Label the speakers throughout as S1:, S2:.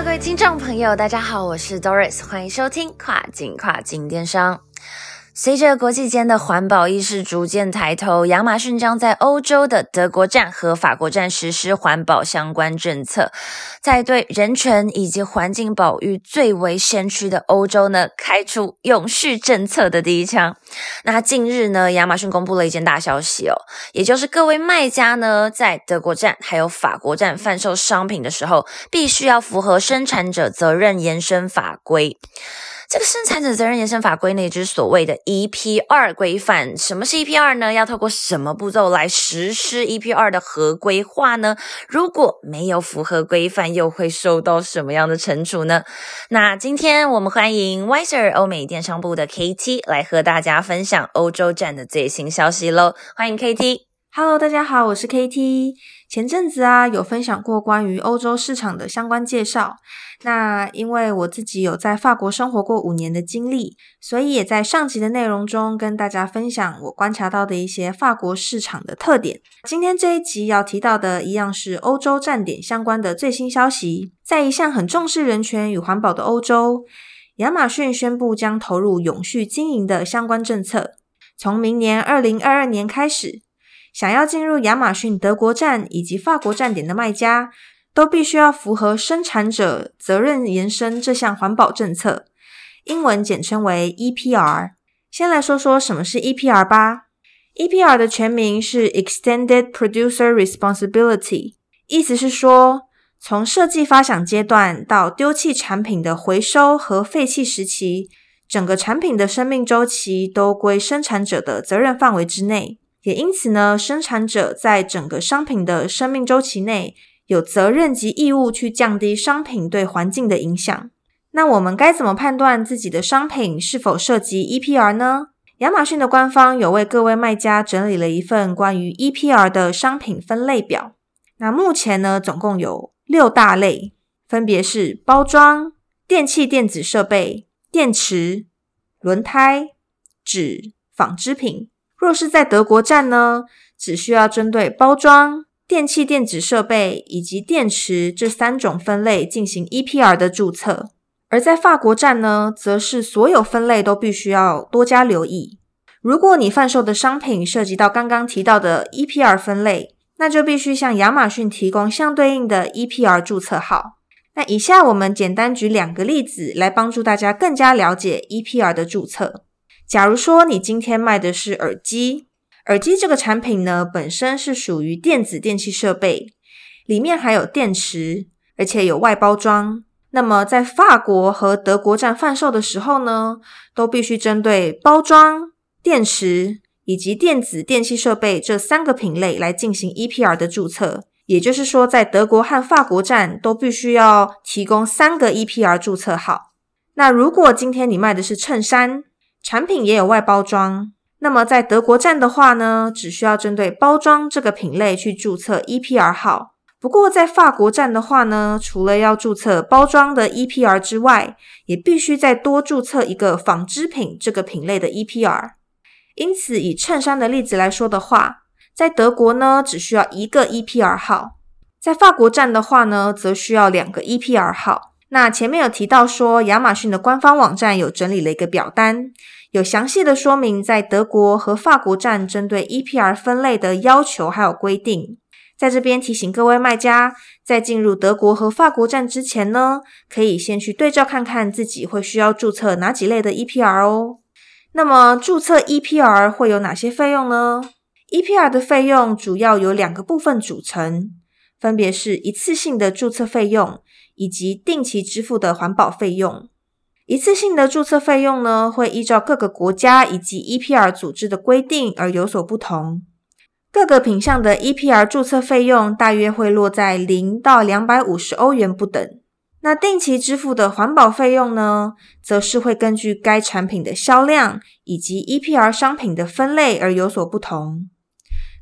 S1: 各位听众朋友，大家好，我是 Doris，欢迎收听跨境跨境电商。随着国际间的环保意识逐渐抬头，亚马逊将在欧洲的德国站和法国站实施环保相关政策，在对人权以及环境保育最为先驱的欧洲呢，开出永续政策的第一枪。那近日呢，亚马逊公布了一件大消息哦，也就是各位卖家呢，在德国站还有法国站贩售商品的时候，必须要符合生产者责任延伸法规。这个生产者责任延伸法规呢，也就是所谓的 EPR 规范。什么是 EPR 呢？要透过什么步骤来实施 EPR 的合规化呢？如果没有符合规范，又会受到什么样的惩处呢？那今天我们欢迎 Wiser 欧美电商部的 KT 来和大家分享欧洲站的最新消息喽。欢迎 KT。
S2: Hello，大家好，我是 KT。前阵子啊，有分享过关于欧洲市场的相关介绍。那因为我自己有在法国生活过五年的经历，所以也在上集的内容中跟大家分享我观察到的一些法国市场的特点。今天这一集要提到的一样是欧洲站点相关的最新消息。在一向很重视人权与环保的欧洲，亚马逊宣布将投入永续经营的相关政策，从明年二零二二年开始。想要进入亚马逊德国站以及法国站点的卖家，都必须要符合生产者责任延伸这项环保政策，英文简称为 EPR。先来说说什么是 EPR 吧。EPR 的全名是 Extended Producer Responsibility，意思是说，从设计发想阶段到丢弃产品的回收和废弃时期，整个产品的生命周期都归生产者的责任范围之内。也因此呢，生产者在整个商品的生命周期内有责任及义务去降低商品对环境的影响。那我们该怎么判断自己的商品是否涉及 EPR 呢？亚马逊的官方有为各位卖家整理了一份关于 EPR 的商品分类表。那目前呢，总共有六大类，分别是包装、电器电子设备、电池、轮胎、纸、纺织品。若是在德国站呢，只需要针对包装、电器电子设备以及电池这三种分类进行 EPR 的注册；而在法国站呢，则是所有分类都必须要多加留意。如果你贩售的商品涉及到刚刚提到的 EPR 分类，那就必须向亚马逊提供相对应的 EPR 注册号。那以下我们简单举两个例子来帮助大家更加了解 EPR 的注册。假如说你今天卖的是耳机，耳机这个产品呢，本身是属于电子电器设备，里面还有电池，而且有外包装。那么在法国和德国站贩售的时候呢，都必须针对包装、电池以及电子电器设备这三个品类来进行 EPR 的注册。也就是说，在德国和法国站都必须要提供三个 EPR 注册号。那如果今天你卖的是衬衫，产品也有外包装，那么在德国站的话呢，只需要针对包装这个品类去注册 EPR 号。不过在法国站的话呢，除了要注册包装的 EPR 之外，也必须再多注册一个纺织品这个品类的 EPR。因此，以衬衫的例子来说的话，在德国呢，只需要一个 EPR 号；在法国站的话呢，则需要两个 EPR 号。那前面有提到说，亚马逊的官方网站有整理了一个表单，有详细的说明在德国和法国站针对 EPR 分类的要求还有规定。在这边提醒各位卖家，在进入德国和法国站之前呢，可以先去对照看看自己会需要注册哪几类的 EPR 哦。那么注册 EPR 会有哪些费用呢？EPR 的费用主要由两个部分组成，分别是一次性的注册费用。以及定期支付的环保费用，一次性的注册费用呢，会依照各个国家以及 EPR 组织的规定而有所不同。各个品项的 EPR 注册费用大约会落在零到两百五十欧元不等。那定期支付的环保费用呢，则是会根据该产品的销量以及 EPR 商品的分类而有所不同。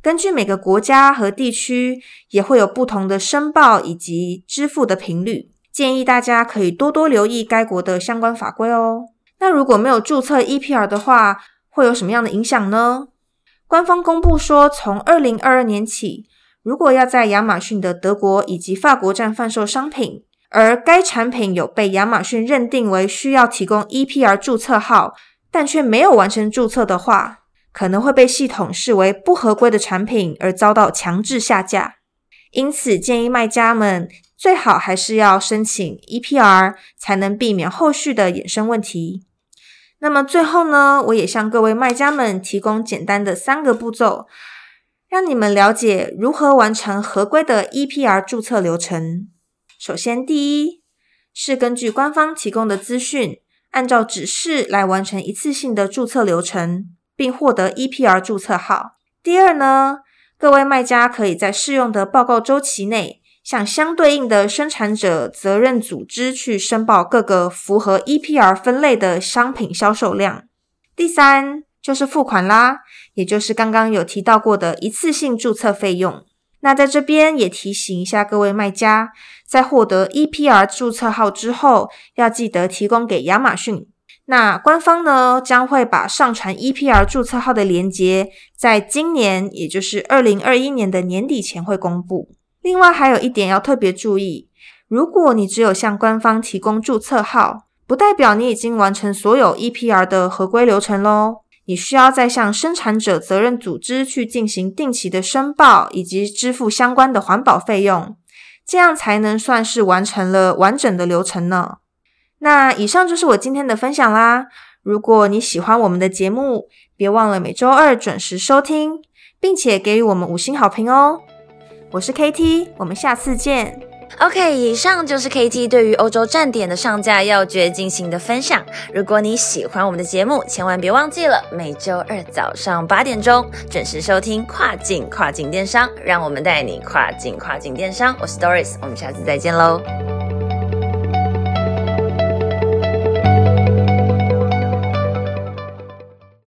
S2: 根据每个国家和地区，也会有不同的申报以及支付的频率。建议大家可以多多留意该国的相关法规哦。那如果没有注册 EPR 的话，会有什么样的影响呢？官方公布说，从二零二二年起，如果要在亚马逊的德国以及法国站贩售商品，而该产品有被亚马逊认定为需要提供 EPR 注册号，但却没有完成注册的话，可能会被系统视为不合规的产品而遭到强制下架。因此，建议卖家们最好还是要申请 EPR，才能避免后续的衍生问题。那么最后呢，我也向各位卖家们提供简单的三个步骤，让你们了解如何完成合规的 EPR 注册流程。首先，第一是根据官方提供的资讯，按照指示来完成一次性的注册流程，并获得 EPR 注册号。第二呢，各位卖家可以在适用的报告周期内，向相对应的生产者责任组织去申报各个符合 EPR 分类的商品销售量。第三就是付款啦，也就是刚刚有提到过的一次性注册费用。那在这边也提醒一下各位卖家，在获得 EPR 注册号之后，要记得提供给亚马逊。那官方呢将会把上传 EPR 注册号的链接，在今年，也就是二零二一年的年底前会公布。另外还有一点要特别注意，如果你只有向官方提供注册号，不代表你已经完成所有 EPR 的合规流程喽。你需要再向生产者责任组织去进行定期的申报，以及支付相关的环保费用，这样才能算是完成了完整的流程呢。那以上就是我今天的分享啦。如果你喜欢我们的节目，别忘了每周二准时收听，并且给予我们五星好评哦。我是 KT，我们下次见。
S1: OK，以上就是 KT 对于欧洲站点的上架要诀进行的分享。如果你喜欢我们的节目，千万别忘记了每周二早上八点钟准时收听跨境跨境电商，让我们带你跨境跨境电商。我是 Doris，我们下次再见喽。